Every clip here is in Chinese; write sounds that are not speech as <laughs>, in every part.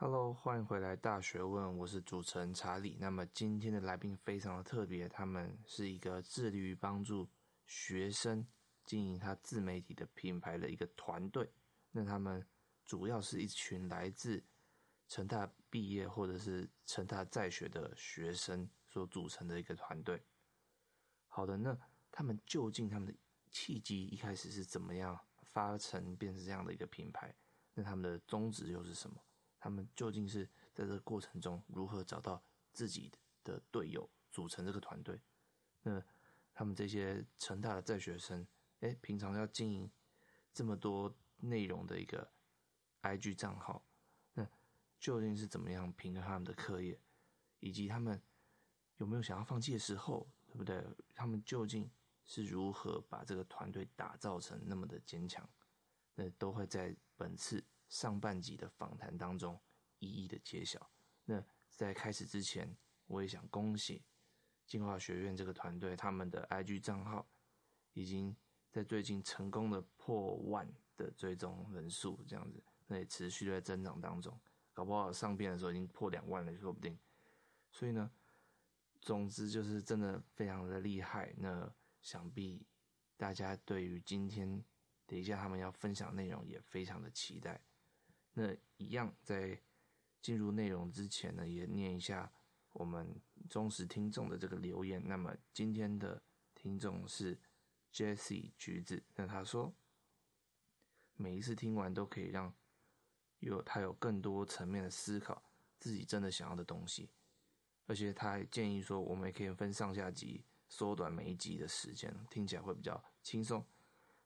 Hello，欢迎回来《大学问》，我是主持人查理。那么今天的来宾非常的特别，他们是一个致力于帮助学生经营他自媒体的品牌的一个团队。那他们主要是一群来自成大毕业或者是成大在学的学生所组成的一个团队。好的，那他们究竟他们的契机一开始是怎么样发成变成这样的一个品牌？那他们的宗旨又是什么？他们究竟是在这个过程中如何找到自己的队友，组成这个团队？那他们这些成大的在学生，哎，平常要经营这么多内容的一个 IG 账号，那究竟是怎么样平衡他们的课业，以及他们有没有想要放弃的时候，对不对？他们究竟是如何把这个团队打造成那么的坚强？那都会在本次。上半集的访谈当中，一一的揭晓。那在开始之前，我也想恭喜进化学院这个团队，他们的 IG 账号已经在最近成功的破万的追踪人数，这样子，那也持续在增长当中。搞不好上片的时候已经破两万了，说不定。所以呢，总之就是真的非常的厉害。那想必大家对于今天等一下他们要分享内容也非常的期待。那一样，在进入内容之前呢，也念一下我们忠实听众的这个留言。那么今天的听众是 Jessie 橘子，那他说，每一次听完都可以让有他有更多层面的思考自己真的想要的东西，而且他还建议说，我们也可以分上下集，缩短每一集的时间，听起来会比较轻松。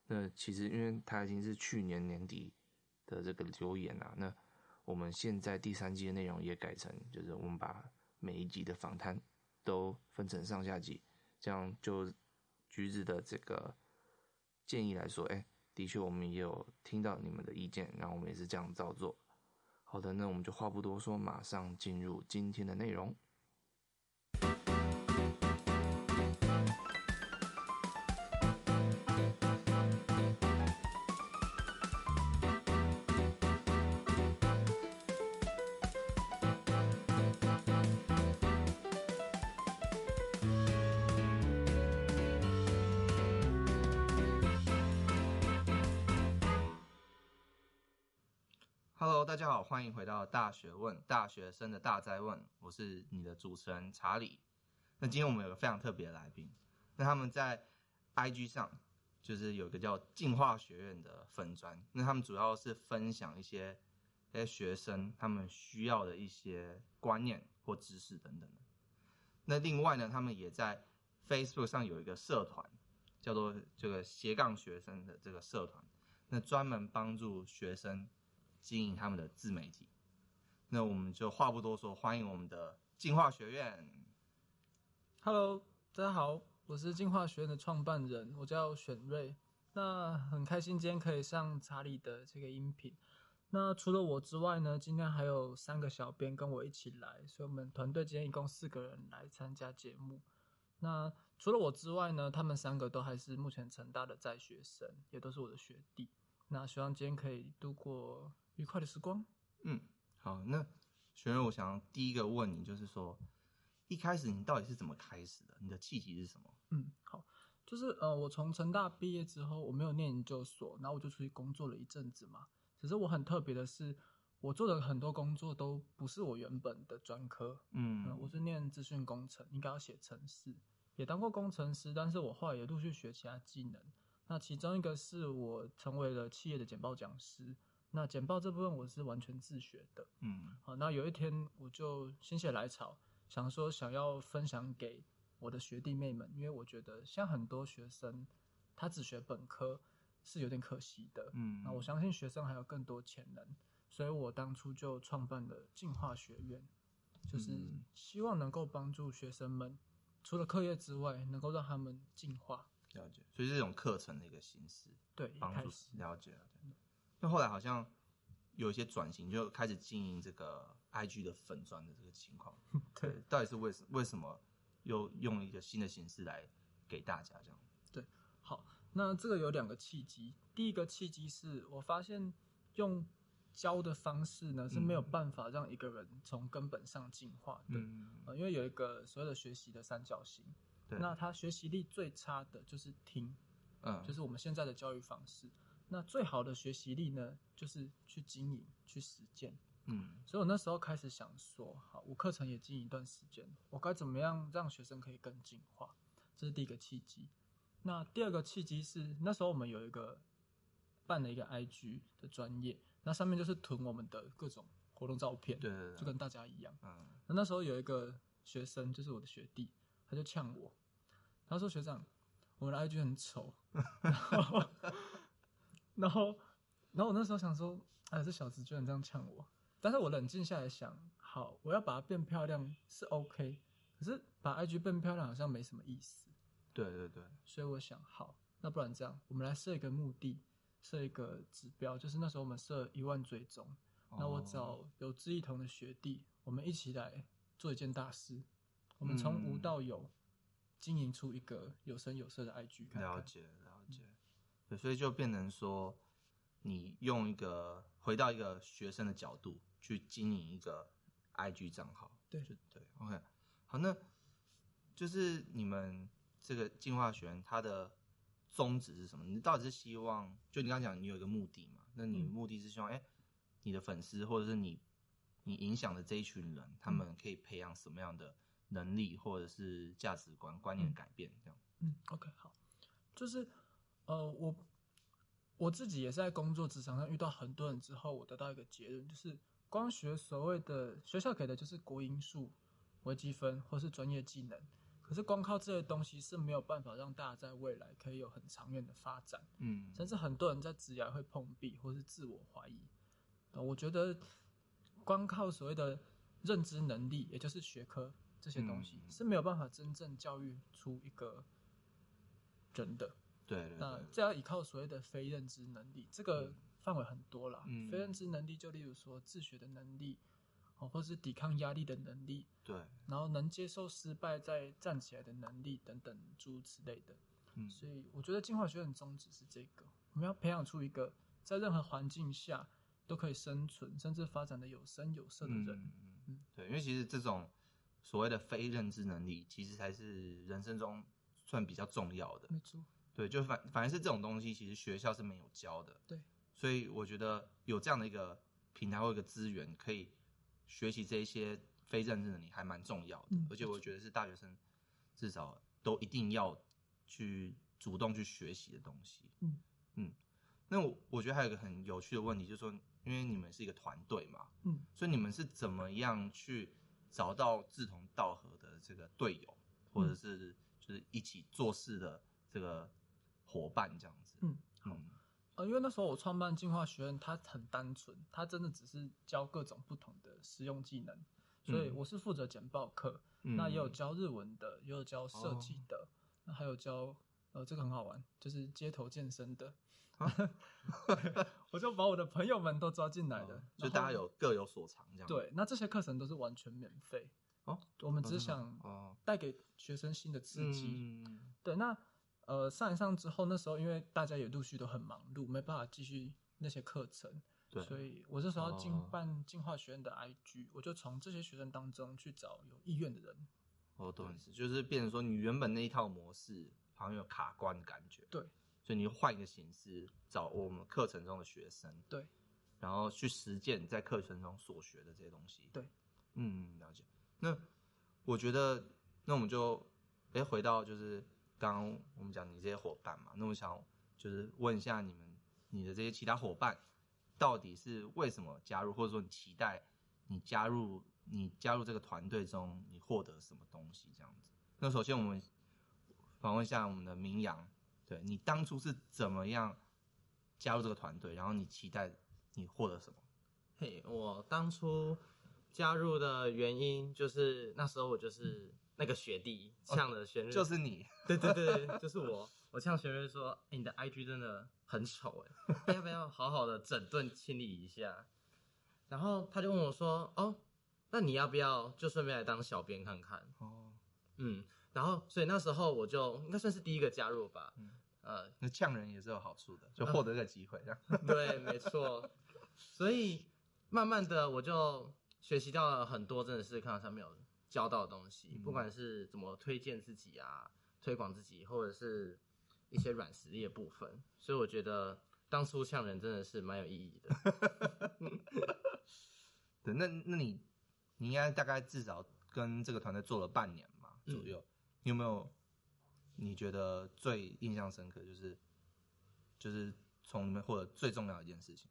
那其实因为他已经是去年年底。的这个留言啊，那我们现在第三季的内容也改成，就是我们把每一集的访谈都分成上下集，这样就橘子的这个建议来说，哎，的确我们也有听到你们的意见，然后我们也是这样照做。好的，那我们就话不多说，马上进入今天的内容。大家好，欢迎回到大学问，大学生的大哉问，我是你的主持人查理。那今天我们有个非常特别的来宾，那他们在 IG 上就是有一个叫进化学院的粉专，那他们主要是分享一些一些学生他们需要的一些观念或知识等等。那另外呢，他们也在 Facebook 上有一个社团，叫做这个斜杠学生的这个社团，那专门帮助学生。经营他们的自媒体，那我们就话不多说，欢迎我们的进化学院。Hello，大家好，我是进化学院的创办人，我叫选瑞。那很开心今天可以上查理的这个音频。那除了我之外呢，今天还有三个小编跟我一起来，所以我们团队今天一共四个人来参加节目。那除了我之外呢，他们三个都还是目前成大的在学生，也都是我的学弟。那希望今天可以度过。愉快的时光。嗯，好，那学员，我想第一个问你，就是说，一开始你到底是怎么开始的？你的契机是什么？嗯，好，就是呃，我从成大毕业之后，我没有念研究所，然后我就出去工作了一阵子嘛。只是我很特别的是，我做的很多工作都不是我原本的专科。嗯，呃，我是念资讯工程，应该要写程式，也当过工程师，但是我后来也陆续学其他技能。那其中一个是我成为了企业的简报讲师。那简报这部分我是完全自学的，嗯，好，那有一天我就心血来潮，想说想要分享给我的学弟妹们，因为我觉得像很多学生，他只学本科是有点可惜的，嗯，那我相信学生还有更多潜能，所以我当初就创办了进化学院，就是希望能够帮助学生们除了课业之外，能够让他们进化。了解，所以是这种课程的一个形式，对，帮助了解了解。那后来好像有一些转型，就开始经营这个 IG 的粉专的这个情况。<laughs> 对，到底是为什为什么又用一个新的形式来给大家这样？对，好，那这个有两个契机。第一个契机是我发现用教的方式呢是没有办法让一个人从根本上进化的。嗯、呃，因为有一个所谓的学习的三角形，对那他学习力最差的就是听，嗯，就是我们现在的教育方式。那最好的学习力呢，就是去经营、去实践。嗯，所以我那时候开始想说，好，我课程也经营一段时间，我该怎么样让学生可以更进化？这是第一个契机。那第二个契机是那时候我们有一个办了一个 IG 的专业，那上面就是囤我们的各种活动照片，对，对，对，就跟大家一样。嗯，那那时候有一个学生，就是我的学弟，他就呛我，他说：“学长，我们的 IG 很丑。” <laughs> 然后，然后，然后我那时候想说：“哎，这小子居然这样呛我！”但是我冷静下来想，好，我要把它变漂亮是 OK，可是把 IG 变漂亮好像没什么意思。对对对，所以我想，好，那不然这样，我们来设一个目的，设一个指标，就是那时候我们设一万追踪，哦、那我找有志一同的学弟，我们一起来做一件大事，我们从无到有，经营出一个有声有色的 IG 看看。了解了解，对，所以就变成说，你用一个回到一个学生的角度去经营一个 IG 账号，对对，OK，好，那就是你们。这个进化学院它的宗旨是什么？你到底是希望，就你刚刚讲，你有一个目的嘛？那你目的是希望，哎、嗯，你的粉丝或者是你，你影响的这一群人，他们可以培养什么样的能力，或者是价值观、观念改变？这样。嗯，OK，好，就是，呃，我我自己也是在工作职场上遇到很多人之后，我得到一个结论，就是光学所谓的学校给的就是国英数、微积分或是专业技能。可是光靠这些东西是没有办法让大家在未来可以有很长远的发展，嗯，甚至很多人在职涯会碰壁或是自我怀疑。我觉得光靠所谓的认知能力，也就是学科这些东西是没有办法真正教育出一个人的。对，对，对，那这要依靠所谓的非认知能力，这个范围很多啦。嗯，非认知能力就例如说自学的能力。哦或是抵抗压力的能力，对，然后能接受失败再站起来的能力等等诸如此类的，嗯，所以我觉得进化学院宗旨是这个，我们要培养出一个在任何环境下都可以生存甚至发展的有声有色的人，嗯嗯，嗯。对，因为其实这种所谓的非认知能力，其实才是人生中算比较重要的，没错，对，就反反正是这种东西，其实学校是没有教的，对，所以我觉得有这样的一个平台或一个资源可以。学习这一些非认知能力还蛮重要的，嗯、而且我觉得是大学生至少都一定要去主动去学习的东西。嗯嗯，那我我觉得还有一个很有趣的问题，就是说，因为你们是一个团队嘛，嗯，所以你们是怎么样去找到志同道合的这个队友，或者是就是一起做事的这个伙伴这样子？嗯好。呃，因为那时候我创办进化学院，它很单纯，它真的只是教各种不同的实用技能，所以我是负责简报课，嗯、那也有教日文的，也有教设计的，哦、那还有教呃这个很好玩，就是街头健身的，啊、<laughs> 我就把我的朋友们都抓进来的，哦、就大家有各有所长这样。对，那这些课程都是完全免费哦，我们只想带给学生新的刺激，嗯、对那。呃，上一上之后，那时候因为大家也陆续都很忙碌，没办法继续那些课程，对，所以我这时候进办进化学院的 IG，、哦、我就从这些学生当中去找有意愿的人。哦，懂意思，就是变成说你原本那一套模式好像有卡关的感觉，对，所以你换一个形式找我们课程中的学生，对，然后去实践在课程中所学的这些东西，对，嗯，了解。那我觉得，那我们就哎、欸、回到就是。刚刚我们讲你这些伙伴嘛，那我想就是问一下你们，你的这些其他伙伴，到底是为什么加入，或者说你期待你加入你加入这个团队中，你获得什么东西这样子？那首先我们访问一下我们的明阳，对，你当初是怎么样加入这个团队，然后你期待你获得什么？嘿，我当初加入的原因就是那时候我就是。那个学弟呛了玄瑞，就是你，<laughs> 对对对，就是我。<laughs> 我呛玄瑞说：“哎、欸，你的 IG 真的很丑，哎，要不要好好的整顿清理一下？”然后他就问我说：“哦，那你要不要就顺便来当小编看看？”哦，嗯，然后所以那时候我就应该算是第一个加入吧。嗯，呃，那呛人也是有好处的，就获得个机会这样。<laughs> 对，没错。所以慢慢的我就学习到了很多，真的是看到上面有教到的东西，嗯、不管是怎么推荐自己啊，推广自己，或者是一些软实力的部分。所以我觉得当初呛人真的是蛮有意义的。<laughs> 对，那那你你应该大概至少跟这个团队做了半年嘛左右，嗯、你有没有你觉得最印象深刻，就是就是从里面获得最重要的一件事情？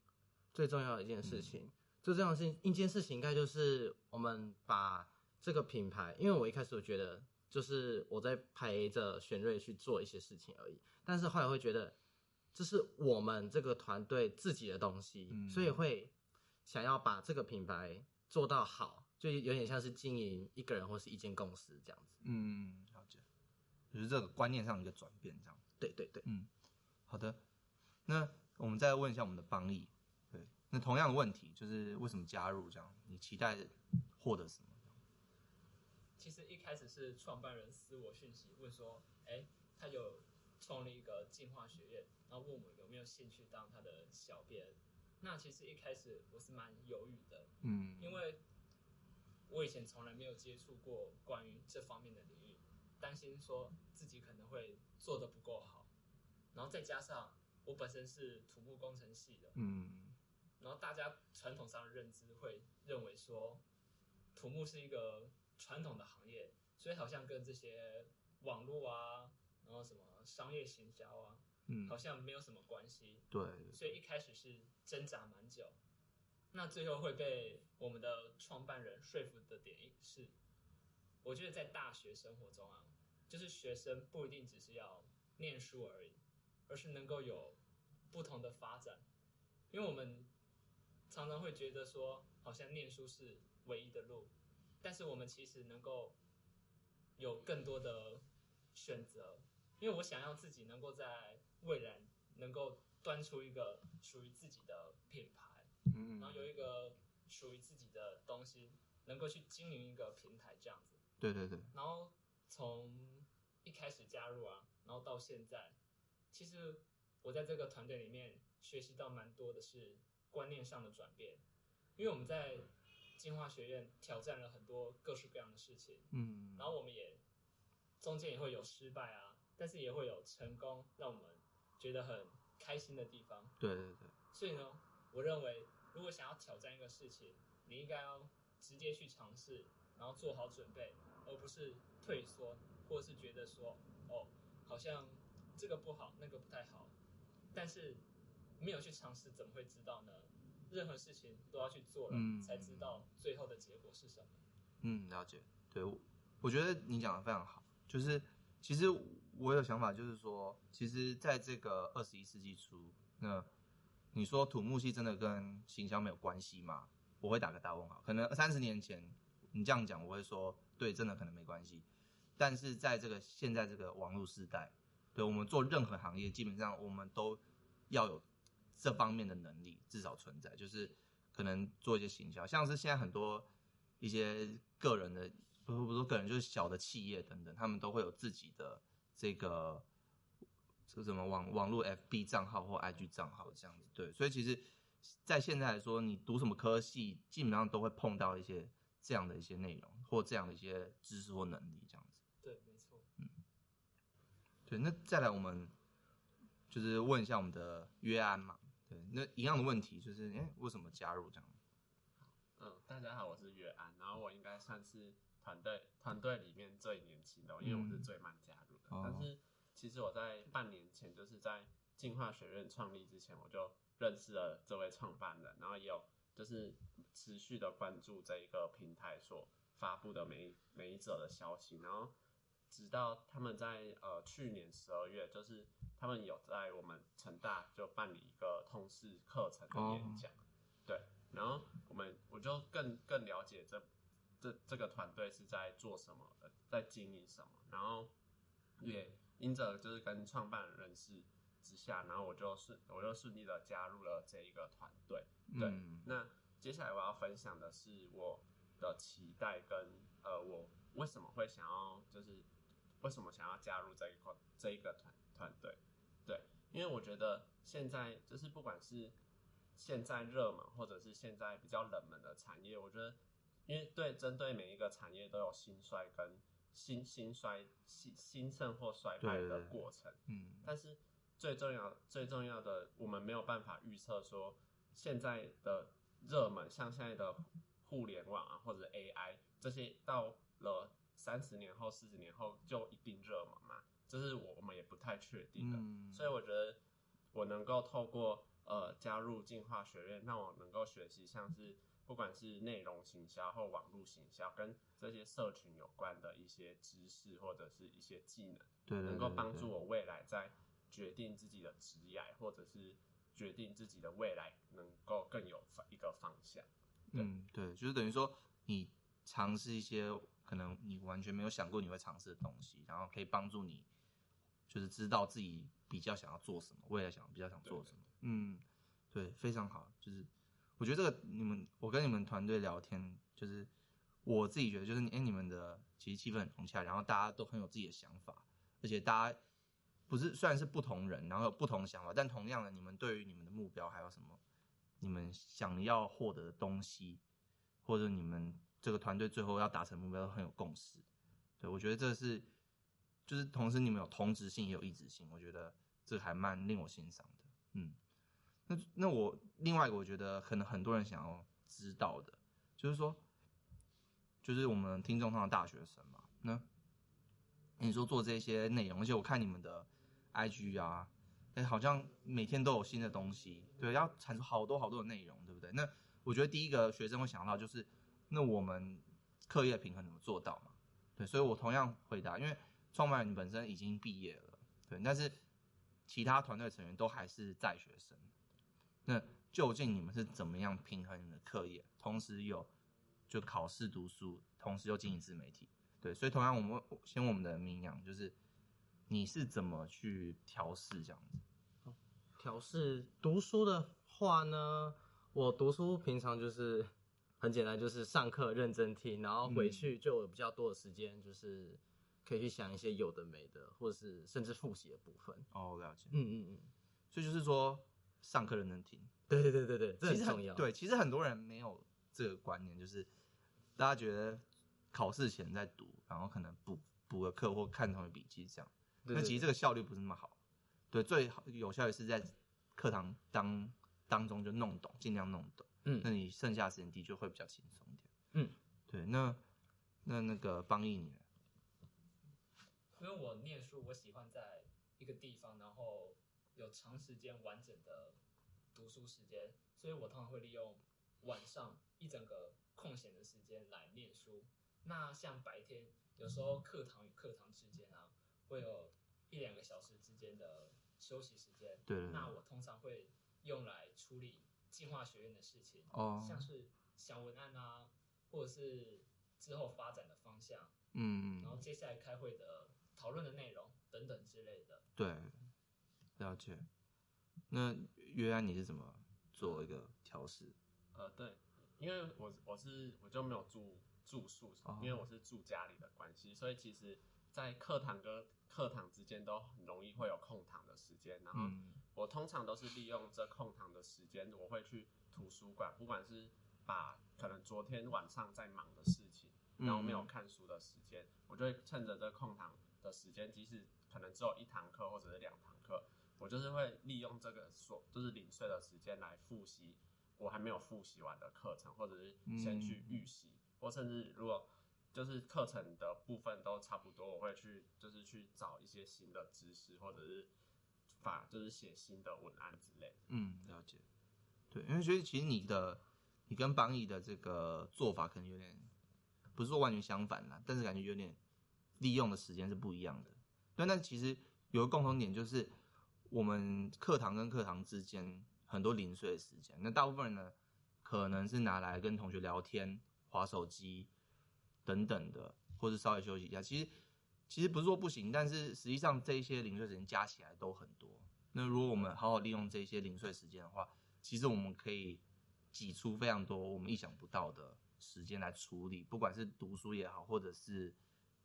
最重要的一件事情，嗯、最重要的事情一件事情应该就是我们把这个品牌，因为我一开始我觉得就是我在陪着玄瑞去做一些事情而已，但是后来会觉得这是我们这个团队自己的东西，嗯、所以会。想要把这个品牌做到好，就有点像是经营一个人或是一间公司这样子。嗯，了解，就是这个观念上的一个转变，这样。对对对，嗯，好的。那我们再问一下我们的邦毅，对，那同样的问题就是为什么加入这样？你期待获得什么？其实一开始是创办人私我讯息问说，哎，他有创立一个进化学院，然后问我有没有兴趣当他的小编。那其实一开始我是蛮犹豫的，嗯，因为我以前从来没有接触过关于这方面的领域，担心说自己可能会做的不够好，然后再加上我本身是土木工程系的，嗯，然后大家传统上的认知会认为说土木是一个传统的行业，所以好像跟这些网络啊，然后什么商业行销啊。嗯，好像没有什么关系。对，所以一开始是挣扎蛮久，那最后会被我们的创办人说服的点是，我觉得在大学生活中啊，就是学生不一定只是要念书而已，而是能够有不同的发展。因为我们常常会觉得说，好像念书是唯一的路，但是我们其实能够有更多的选择。因为我想要自己能够在未来能够端出一个属于自己的品牌，嗯，然后有一个属于自己的东西，能够去经营一个平台这样子。对对对。然后从一开始加入啊，然后到现在，其实我在这个团队里面学习到蛮多的是观念上的转变，因为我们在进化学院挑战了很多各式各样的事情，嗯，然后我们也中间也会有失败啊。但是也会有成功，让我们觉得很开心的地方。对对对。所以呢，我认为如果想要挑战一个事情，你应该要直接去尝试，然后做好准备，而不是退缩，或者是觉得说，哦，好像这个不好，那个不太好。但是没有去尝试，怎么会知道呢？任何事情都要去做了，嗯，才知道最后的结果是什么。嗯，了解。对，我我觉得你讲的非常好，就是其实。我有想法，就是说，其实在这个二十一世纪初，那你说土木系真的跟行销没有关系吗？我会打个大问号。可能三十年前你这样讲，我会说对，真的可能没关系。但是在这个现在这个网络时代，对我们做任何行业，基本上我们都要有这方面的能力，至少存在，就是可能做一些行销，像是现在很多一些个人的，不不不说个人，就是小的企业等等，他们都会有自己的。这个这个什么网网络 FB 账号或 IG 账号这样子，对，所以其实，在现在来说，你读什么科系，基本上都会碰到一些这样的一些内容或这样的一些知识或能力这样子。对，没错。嗯，对，那再来我们就是问一下我们的约安嘛，对，那一样的问题就是，哎，为什么加入这样？嗯，大家好，我是约安，然后我应该算是。团队团队里面最年轻的，因为我是最慢加入的。嗯、但是其实我在半年前，就是在进化学院创立之前，我就认识了这位创办人，然后也有就是持续的关注这一个平台所发布的每一每一则的消息，然后直到他们在呃去年十二月，就是他们有在我们成大就办理一个通识课程的演讲，哦、对，然后我们我就更更了解这。这这个团队是在做什么的，在经营什么？然后也因着就是跟创办人认识之下，然后我就顺我就顺利的加入了这一个团队。对，嗯、那接下来我要分享的是我的期待跟呃，我为什么会想要就是为什么想要加入这一块这一个团团队？对，因为我觉得现在就是不管是现在热门或者是现在比较冷门的产业，我觉得，因为对针对每一个产业都有兴衰跟兴兴衰兴兴盛或衰败的过程，嗯，但是最重要最重要的，我们没有办法预测说现在的热门，像现在的互联网啊或者 AI 这些，到了三十年后、四十年后就一定热门嘛？这是我我们也不太确定的，嗯，所以我觉得我能够透过。呃，加入进化学院，让我能够学习像是不管是内容行销或网络行销，跟这些社群有关的一些知识或者是一些技能，对，对，对，对，能够帮助我未来在决定自己的职业，或者是决定自己的未来，能够更有一个方向。嗯，对，就是等于说你尝试一些可能你完全没有想过你会尝试的东西，然后可以帮助你，就是知道自己比较想要做什么，未来想比较想做什么。嗯，对，非常好。就是我觉得这个你们，我跟你们团队聊天，就是我自己觉得，就是哎，你们的其实气氛很融洽，然后大家都很有自己的想法，而且大家不是虽然是不同人，然后有不同的想法，但同样的，你们对于你们的目标还有什么，你们想要获得的东西，或者你们这个团队最后要达成目标都很有共识。对，我觉得这是，就是同时你们有同质性也有异质性，我觉得这还蛮令我欣赏的。嗯。那那我另外一个我觉得可能很多人想要知道的，就是说，就是我们听众上的大学生嘛，那你说做这些内容，而且我看你们的 IG 啊，哎，好像每天都有新的东西，对，要产出好多好多的内容，对不对？那我觉得第一个学生会想到就是，那我们课业平衡怎么做到嘛？对，所以我同样回答，因为创办人本身已经毕业了，对，但是其他团队成员都还是在学生。那究竟你们是怎么样平衡你的课业，同时有就考试读书，同时又经营自媒体？对，所以同样我们先问我们的明阳，就是你是怎么去调试这样子？调试读书的话呢，我读书平常就是很简单，就是上课认真听，然后回去就有比较多的时间，就是可以去想一些有的没的，或者是甚至复习的部分。哦，了解。嗯嗯嗯，所以就是说。上课认真听，对对对对对，这很重要。对，其实很多人没有这个观念，就是大家觉得考试前在读，然后可能补补个课或看同学笔记这样。那其实这个效率不是那么好。对，最好有效率是在课堂当当中就弄懂，尽量弄懂。嗯，那你剩下的时间的确会比较轻松一点。嗯，对。那那那个帮毅你呢？因为我念书，我喜欢在一个地方，然后。有长时间完整的读书时间，所以我通常会利用晚上一整个空闲的时间来念书。那像白天，有时候课堂与课堂之间啊，会有一两个小时之间的休息时间。对，对，对。那我通常会用来处理进化学院的事情，哦，像是小文案啊，或者是之后发展的方向，嗯，然后接下来开会的讨论的内容等等之类的。对。了解，那约安你是怎么做一个调试？呃，对，因为我我是我就没有住住宿，因为我是住家里的关系，所以其实，在课堂跟课堂之间都很容易会有空堂的时间。然后我通常都是利用这空堂的时间，我会去图书馆，不管是把可能昨天晚上在忙的事情，然后没有看书的时间，我就会趁着这空堂的时间，即使可能只有一堂课或者是两堂课。我就是会利用这个所就是零碎的时间来复习我还没有复习完的课程，或者是先去预习，嗯、或甚至如果就是课程的部分都差不多，我会去就是去找一些新的知识，或者是法就是写新的文案之类的。嗯，了解。对，因为所以其实你的你跟邦毅的这个做法可能有点不是说完全相反啦，但是感觉有点利用的时间是不一样的。对，那其实有个共同点就是。我们课堂跟课堂之间很多零碎的时间，那大部分人呢，可能是拿来跟同学聊天、划手机等等的，或者稍微休息一下。其实，其实不是说不行，但是实际上这一些零碎时间加起来都很多。那如果我们好好利用这些零碎时间的话，其实我们可以挤出非常多我们意想不到的时间来处理，不管是读书也好，或者是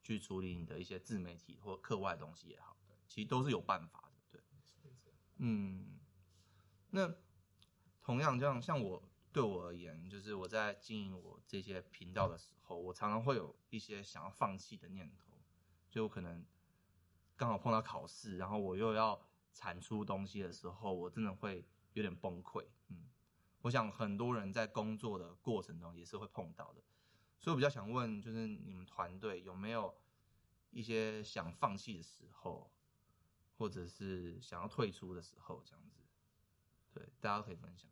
去处理你的一些自媒体或课外的东西也好，对，其实都是有办法的。对嗯，那同样这样，像我对我而言，就是我在经营我这些频道的时候，我常常会有一些想要放弃的念头，就我可能刚好碰到考试，然后我又要产出东西的时候，我真的会有点崩溃。嗯，我想很多人在工作的过程中也是会碰到的，所以我比较想问，就是你们团队有没有一些想放弃的时候，或者是想要退出的时候，这样子？对，大家可以分享。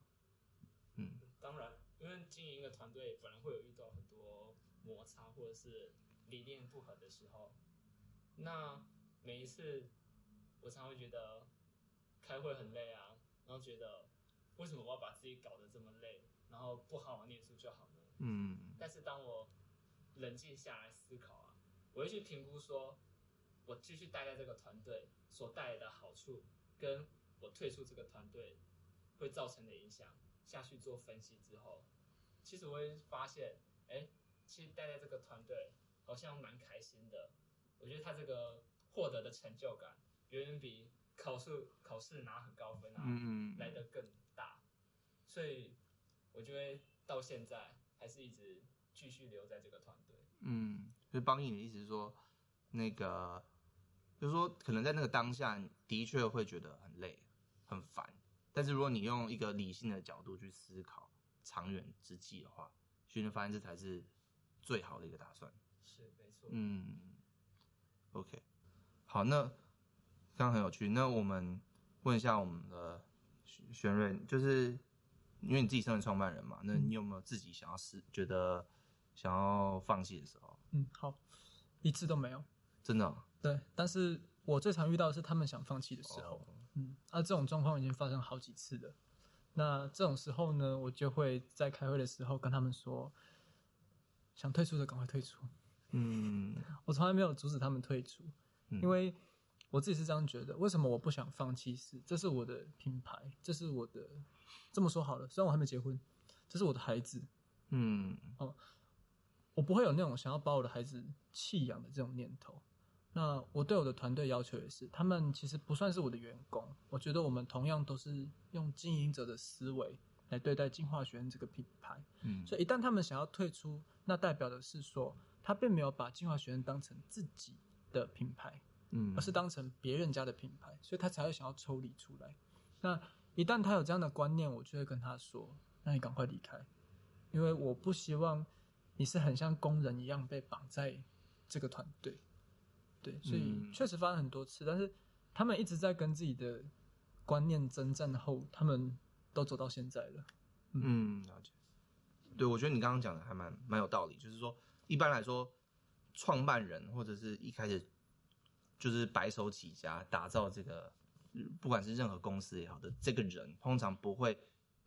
嗯，当然，因为经营一个团队，本来会有遇到很多摩擦或者是理念不合的时候。那每一次，我常会觉得开会很累啊，然后觉得为什么我要把自己搞得这么累，然后不好好念书就好呢？嗯。但是当我冷静下来思考啊，我会去评估说，我继续待在这个团队所带来的好处，跟我退出这个团队。会造成的影响下去做分析之后，其实我会发现，哎，其实待在这个团队好像蛮开心的。我觉得他这个获得的成就感远远比考试考试拿很高分啊，嗯嗯，来的更大。所以，我就会到现在还是一直继续留在这个团队。嗯，所以邦毅的意思是说，那个就是说，可能在那个当下的确会觉得很累、很烦。但是如果你用一个理性的角度去思考长远之计的话，其实发现这才是最好的一个打算。是，没错。嗯，OK，好，那刚刚很有趣。那我们问一下我们的玄瑞，就是因为你自己身为创办人嘛，那你有没有自己想要是、觉得想要放弃的时候？嗯，好，一次都没有。真的哦？对，但是我最常遇到的是他们想放弃的时候。哦嗯，啊，这种状况已经发生好几次了。那这种时候呢，我就会在开会的时候跟他们说，想退出的赶快退出。嗯，<laughs> 我从来没有阻止他们退出，因为我自己是这样觉得。为什么我不想放弃？是，这是我的品牌，这是我的。这么说好了，虽然我还没结婚，这是我的孩子。嗯，哦，我不会有那种想要把我的孩子弃养的这种念头。那我对我的团队要求也是，他们其实不算是我的员工，我觉得我们同样都是用经营者的思维来对待进化学院这个品牌。嗯，所以一旦他们想要退出，那代表的是说，他并没有把进化学院当成自己的品牌，嗯，而是当成别人家的品牌，所以他才会想要抽离出来。那一旦他有这样的观念，我就会跟他说：“那你赶快离开，因为我不希望你是很像工人一样被绑在这个团队。”对，所以确实发生很多次，嗯，但是他们一直在跟自己的观念征战后，他们都走到现在了。嗯，了解。对，我觉得你刚刚讲的还蛮蛮有道理，就是说，一般来说，创办人或者是一开始就是白手起家打造这个，不管是任何公司也好的这个人，通常不会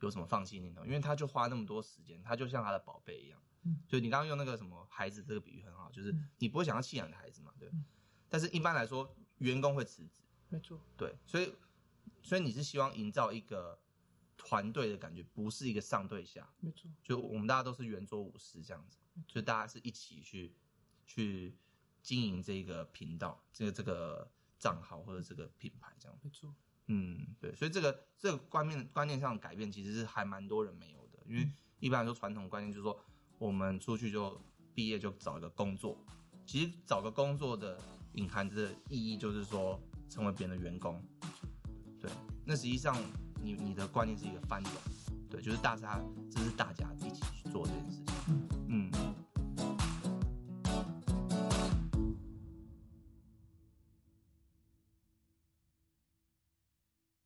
有什么放弃念头，因为他就花那么多时间，他就像他的宝贝一样。嗯，就你刚刚用那个什么孩子这个比喻很好，就是你不会想要弃养你的孩子嘛，对。嗯但是一般来说，员工会辞职，没错，对，所以，所以你是希望营造一个团队的感觉，不是一个上对下，没错，就我们大家都是圆桌武士这样子，所以大家是一起去去经营这个频道，这个这个账号或者这个品牌这样，没错，嗯，对，所以这个这个观念观念上的改变，其实是还蛮多人没有的，因为一般来说传统观念就是说，我们出去就毕业就找一个工作，其实找个工作的。隐含着的意义就是说，成为别人的员工，对，那实际上你你的观念是一个翻转，对，就是大家这是大家一起去做这件事。